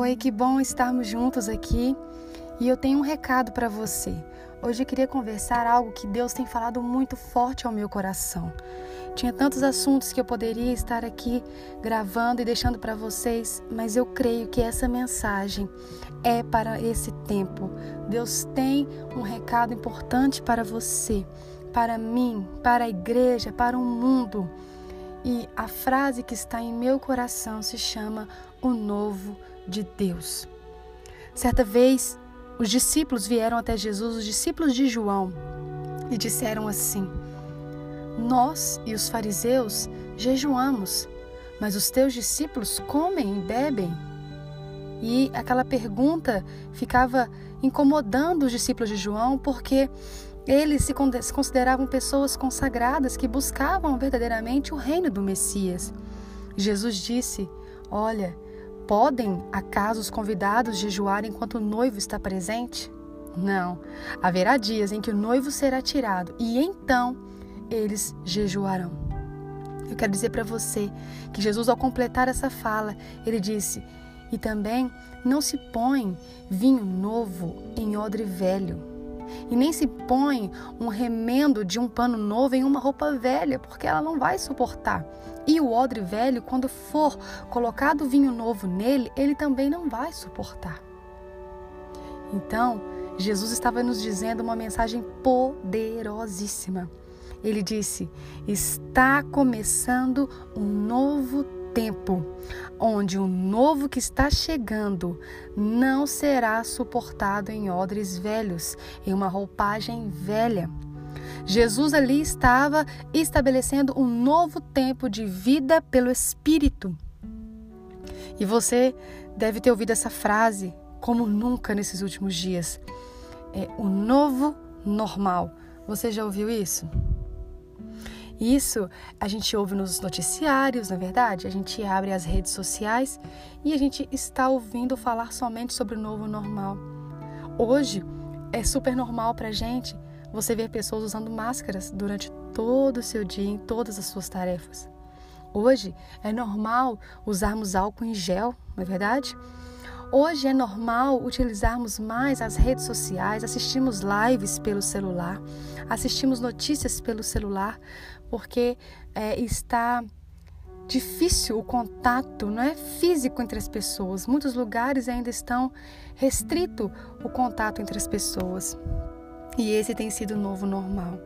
Oi, que bom estarmos juntos aqui. E eu tenho um recado para você. Hoje eu queria conversar algo que Deus tem falado muito forte ao meu coração. Tinha tantos assuntos que eu poderia estar aqui gravando e deixando para vocês, mas eu creio que essa mensagem é para esse tempo. Deus tem um recado importante para você, para mim, para a igreja, para o mundo. E a frase que está em meu coração se chama O Novo de Deus. Certa vez, os discípulos vieram até Jesus, os discípulos de João, e disseram assim: Nós e os fariseus jejuamos, mas os teus discípulos comem e bebem. E aquela pergunta ficava incomodando os discípulos de João, porque eles se consideravam pessoas consagradas que buscavam verdadeiramente o reino do Messias. Jesus disse: Olha, podem acaso os convidados jejuar enquanto o noivo está presente? Não. Haverá dias em que o noivo será tirado e então eles jejuarão. Eu quero dizer para você que Jesus, ao completar essa fala, ele disse: E também não se põe vinho novo em odre velho e nem se põe um remendo de um pano novo em uma roupa velha, porque ela não vai suportar. E o odre velho, quando for colocado vinho novo nele, ele também não vai suportar. Então, Jesus estava nos dizendo uma mensagem poderosíssima. Ele disse: Está começando um novo tempo, onde o novo que está chegando não será suportado em odres velhos, em uma roupagem velha. Jesus ali estava estabelecendo um novo tempo de vida pelo Espírito. E você deve ter ouvido essa frase como nunca nesses últimos dias. É o novo normal. Você já ouviu isso? Isso a gente ouve nos noticiários, na é verdade. A gente abre as redes sociais e a gente está ouvindo falar somente sobre o novo normal. Hoje é super normal para gente você ver pessoas usando máscaras durante todo o seu dia, em todas as suas tarefas. Hoje é normal usarmos álcool em gel, não é verdade? Hoje é normal utilizarmos mais as redes sociais, assistimos lives pelo celular, assistimos notícias pelo celular, porque é, está difícil o contato, não é físico entre as pessoas. Muitos lugares ainda estão restrito o contato entre as pessoas. E esse tem sido o novo normal.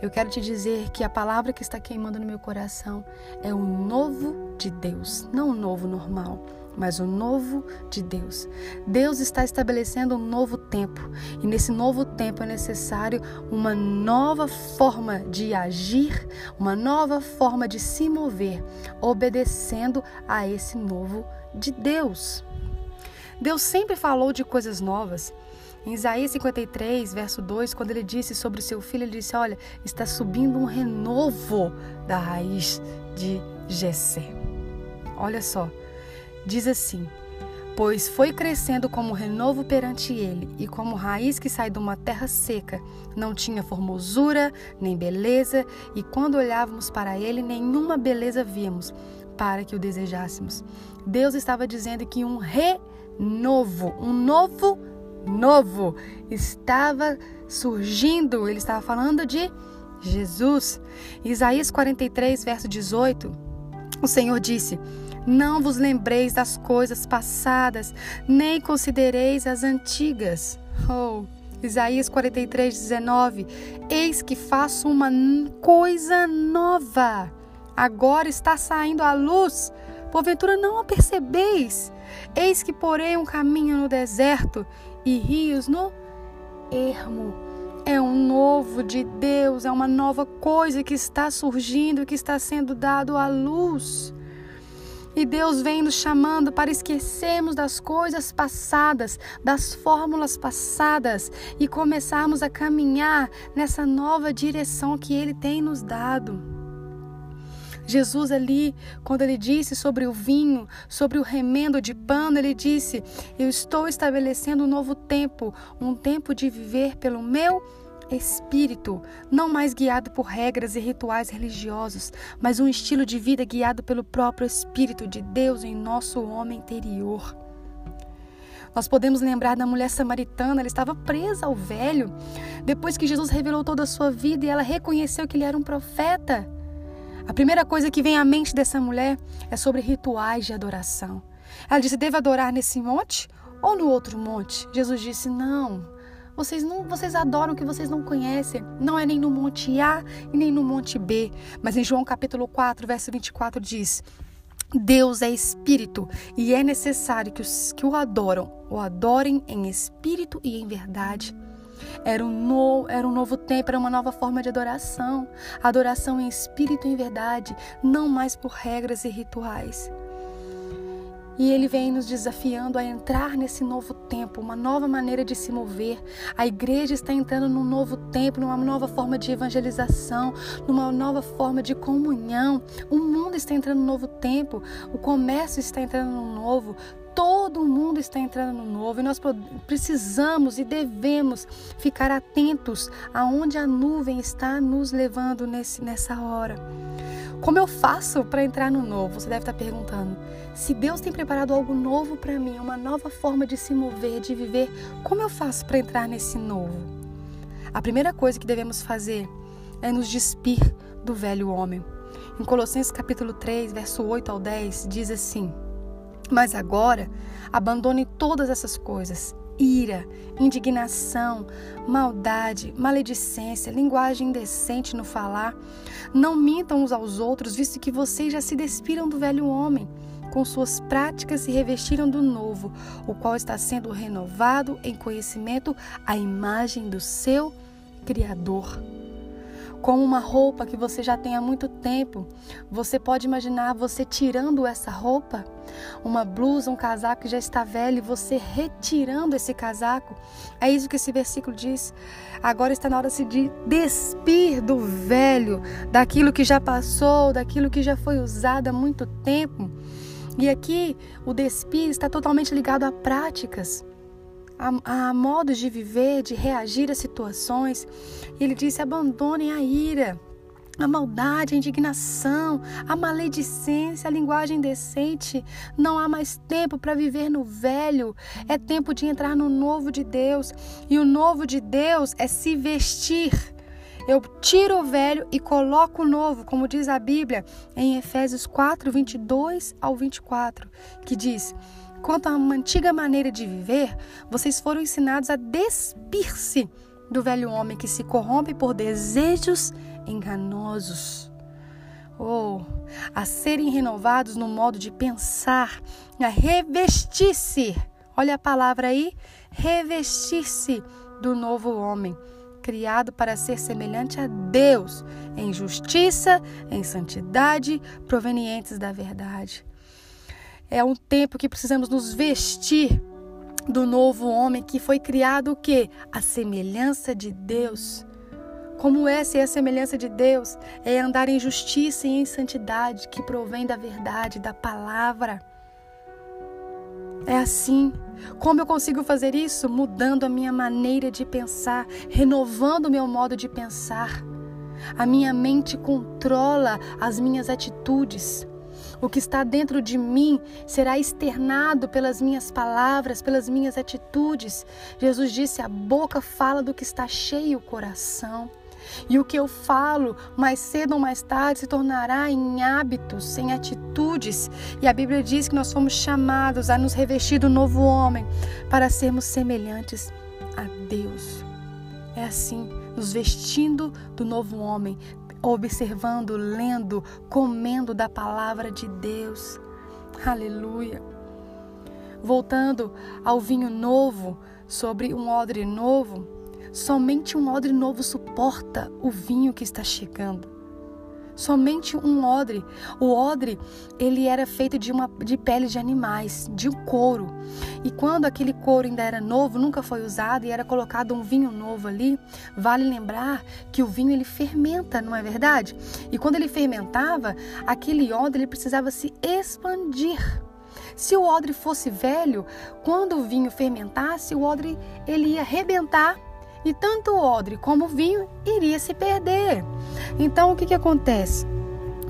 Eu quero te dizer que a palavra que está queimando no meu coração é o novo de Deus, não o novo normal mas o novo de Deus. Deus está estabelecendo um novo tempo e nesse novo tempo é necessário uma nova forma de agir, uma nova forma de se mover, obedecendo a esse novo de Deus. Deus sempre falou de coisas novas. Em Isaías 53, verso 2, quando ele disse sobre o seu filho, ele disse: Olha, está subindo um renovo da raiz de Jessé. Olha só, Diz assim: Pois foi crescendo como renovo perante ele, e como raiz que sai de uma terra seca. Não tinha formosura, nem beleza, e quando olhávamos para ele, nenhuma beleza víamos, para que o desejássemos. Deus estava dizendo que um renovo, um novo novo estava surgindo. Ele estava falando de Jesus. Isaías 43, verso 18. O Senhor disse: não vos lembreis das coisas passadas, nem considereis as antigas. Oh, Isaías 43, 19. Eis que faço uma coisa nova. Agora está saindo à luz. Porventura não a percebeis. Eis que porei um caminho no deserto e rios no ermo. É um novo de Deus, é uma nova coisa que está surgindo, que está sendo dado à luz. E Deus vem nos chamando para esquecermos das coisas passadas, das fórmulas passadas e começarmos a caminhar nessa nova direção que Ele tem nos dado. Jesus ali, quando ele disse sobre o vinho, sobre o remendo de pano, ele disse: Eu estou estabelecendo um novo tempo, um tempo de viver pelo meu espírito, não mais guiado por regras e rituais religiosos, mas um estilo de vida guiado pelo próprio Espírito de Deus em nosso homem interior. Nós podemos lembrar da mulher samaritana, ela estava presa ao velho, depois que Jesus revelou toda a sua vida e ela reconheceu que ele era um profeta. A primeira coisa que vem à mente dessa mulher é sobre rituais de adoração. Ela disse: Deve adorar nesse monte ou no outro monte? Jesus disse: Não. Vocês não, vocês adoram o que vocês não conhecem. Não é nem no monte A e nem no monte B. Mas em João capítulo 4, verso 24 diz: Deus é espírito e é necessário que os que o adoram o adorem em espírito e em verdade. Era um, no, era um novo tempo, era uma nova forma de adoração. Adoração em espírito e em verdade, não mais por regras e rituais. E ele vem nos desafiando a entrar nesse novo tempo, uma nova maneira de se mover. A igreja está entrando num novo tempo, numa nova forma de evangelização, numa nova forma de comunhão. O mundo está entrando num novo tempo, o comércio está entrando num novo, Todo mundo está entrando no novo e nós precisamos e devemos ficar atentos aonde a nuvem está nos levando nesse, nessa hora. Como eu faço para entrar no novo? Você deve estar perguntando. Se Deus tem preparado algo novo para mim, uma nova forma de se mover, de viver, como eu faço para entrar nesse novo? A primeira coisa que devemos fazer é nos despir do velho homem. Em Colossenses capítulo 3, verso 8 ao 10, diz assim: mas agora, abandone todas essas coisas: ira, indignação, maldade, maledicência, linguagem indecente no falar. Não mintam uns aos outros, visto que vocês já se despiram do velho homem. Com suas práticas se revestiram do novo, o qual está sendo renovado em conhecimento à imagem do seu Criador como uma roupa que você já tem há muito tempo. Você pode imaginar você tirando essa roupa, uma blusa, um casaco que já está velho, e você retirando esse casaco. É isso que esse versículo diz. Agora está na hora de despir do velho, daquilo que já passou, daquilo que já foi usado há muito tempo. E aqui o despir está totalmente ligado a práticas a, a modos de viver, de reagir a situações. Ele disse: abandonem a ira, a maldade, a indignação, a maledicência, a linguagem decente. Não há mais tempo para viver no velho. É tempo de entrar no novo de Deus. E o novo de Deus é se vestir. Eu tiro o velho e coloco o novo, como diz a Bíblia em Efésios 4, 22 ao 24, que diz. Quanto uma antiga maneira de viver, vocês foram ensinados a despir-se do velho homem que se corrompe por desejos enganosos. Ou oh, a serem renovados no modo de pensar, a revestir-se. Olha a palavra aí, revestir-se do novo homem, criado para ser semelhante a Deus, em justiça, em santidade, provenientes da verdade. É um tempo que precisamos nos vestir do novo homem que foi criado o quê? A semelhança de Deus. Como essa é a semelhança de Deus? É andar em justiça e em santidade que provém da verdade, da palavra. É assim. Como eu consigo fazer isso? Mudando a minha maneira de pensar, renovando o meu modo de pensar. A minha mente controla as minhas atitudes. O que está dentro de mim será externado pelas minhas palavras, pelas minhas atitudes. Jesus disse: a boca fala do que está cheio o coração. E o que eu falo, mais cedo ou mais tarde, se tornará em hábitos, em atitudes. E a Bíblia diz que nós fomos chamados a nos revestir do novo homem para sermos semelhantes a Deus. É assim, nos vestindo do novo homem, observando, lendo, comendo da palavra de Deus. Aleluia. Voltando ao vinho novo, sobre um odre novo, somente um odre novo suporta o vinho que está chegando somente um odre. O odre, ele era feito de uma de peles de animais, de um couro. E quando aquele couro ainda era novo, nunca foi usado e era colocado um vinho novo ali, vale lembrar que o vinho ele fermenta, não é verdade? E quando ele fermentava, aquele odre ele precisava se expandir. Se o odre fosse velho, quando o vinho fermentasse, o odre ele ia arrebentar e tanto o odre como o vinho iria se perder. Então o que, que acontece?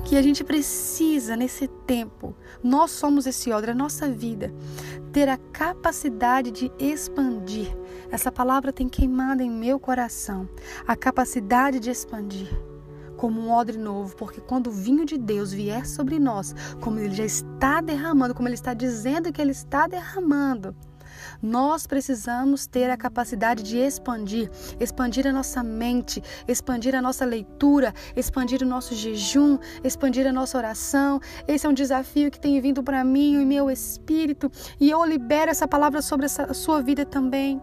que a gente precisa nesse tempo, nós somos esse odre, a nossa vida, ter a capacidade de expandir. Essa palavra tem queimado em meu coração, a capacidade de expandir como um odre novo, porque quando o vinho de Deus vier sobre nós, como ele já está derramando, como ele está dizendo que ele está derramando, nós precisamos ter a capacidade de expandir, expandir a nossa mente, expandir a nossa leitura, expandir o nosso jejum, expandir a nossa oração. Esse é um desafio que tem vindo para mim e meu espírito, e eu libero essa palavra sobre a sua vida também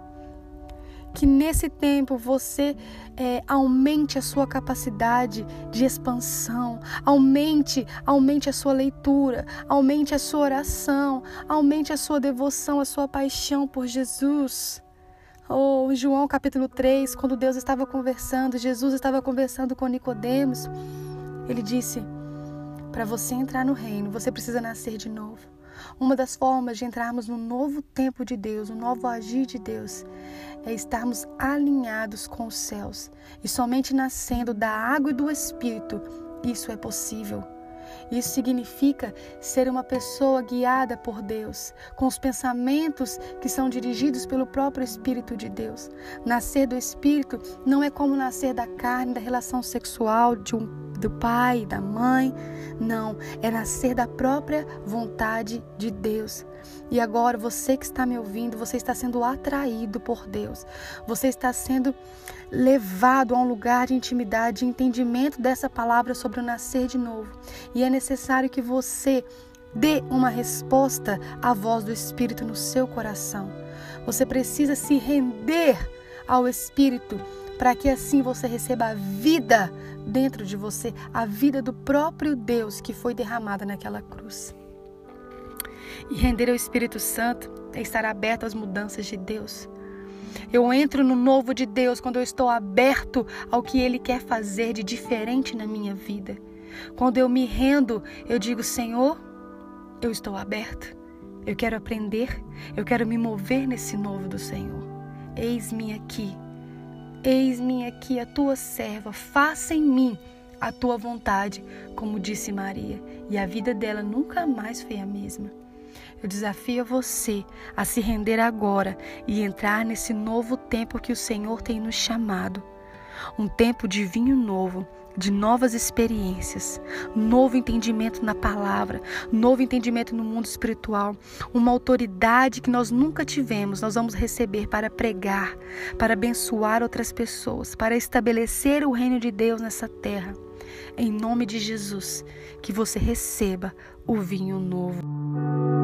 que nesse tempo você é, aumente a sua capacidade de expansão, aumente, aumente a sua leitura, aumente a sua oração, aumente a sua devoção, a sua paixão por Jesus. Oh, João capítulo 3, quando Deus estava conversando, Jesus estava conversando com Nicodemos, ele disse: "Para você entrar no reino, você precisa nascer de novo". Uma das formas de entrarmos no novo tempo de Deus, no novo agir de Deus, é estarmos alinhados com os céus. E somente nascendo da água e do Espírito, isso é possível. Isso significa ser uma pessoa guiada por Deus, com os pensamentos que são dirigidos pelo próprio Espírito de Deus. Nascer do Espírito não é como nascer da carne, da relação sexual de um do pai, da mãe. Não, é nascer da própria vontade de Deus. E agora você que está me ouvindo, você está sendo atraído por Deus. Você está sendo levado a um lugar de intimidade, de entendimento dessa palavra sobre o nascer de novo. E é necessário que você dê uma resposta à voz do Espírito no seu coração. Você precisa se render ao Espírito para que assim você receba a vida dentro de você, a vida do próprio Deus que foi derramada naquela cruz. E render ao Espírito Santo é estar aberto às mudanças de Deus. Eu entro no novo de Deus quando eu estou aberto ao que Ele quer fazer de diferente na minha vida. Quando eu me rendo, eu digo: Senhor, eu estou aberto. Eu quero aprender, eu quero me mover nesse novo do Senhor. Eis-me aqui Eis-me aqui a tua serva, faça em mim a tua vontade, como disse Maria, e a vida dela nunca mais foi a mesma. Eu desafio você a se render agora e entrar nesse novo tempo que o Senhor tem nos chamado um tempo de vinho novo, de novas experiências, novo entendimento na palavra, novo entendimento no mundo espiritual, uma autoridade que nós nunca tivemos, nós vamos receber para pregar, para abençoar outras pessoas, para estabelecer o reino de Deus nessa terra. Em nome de Jesus, que você receba o vinho novo.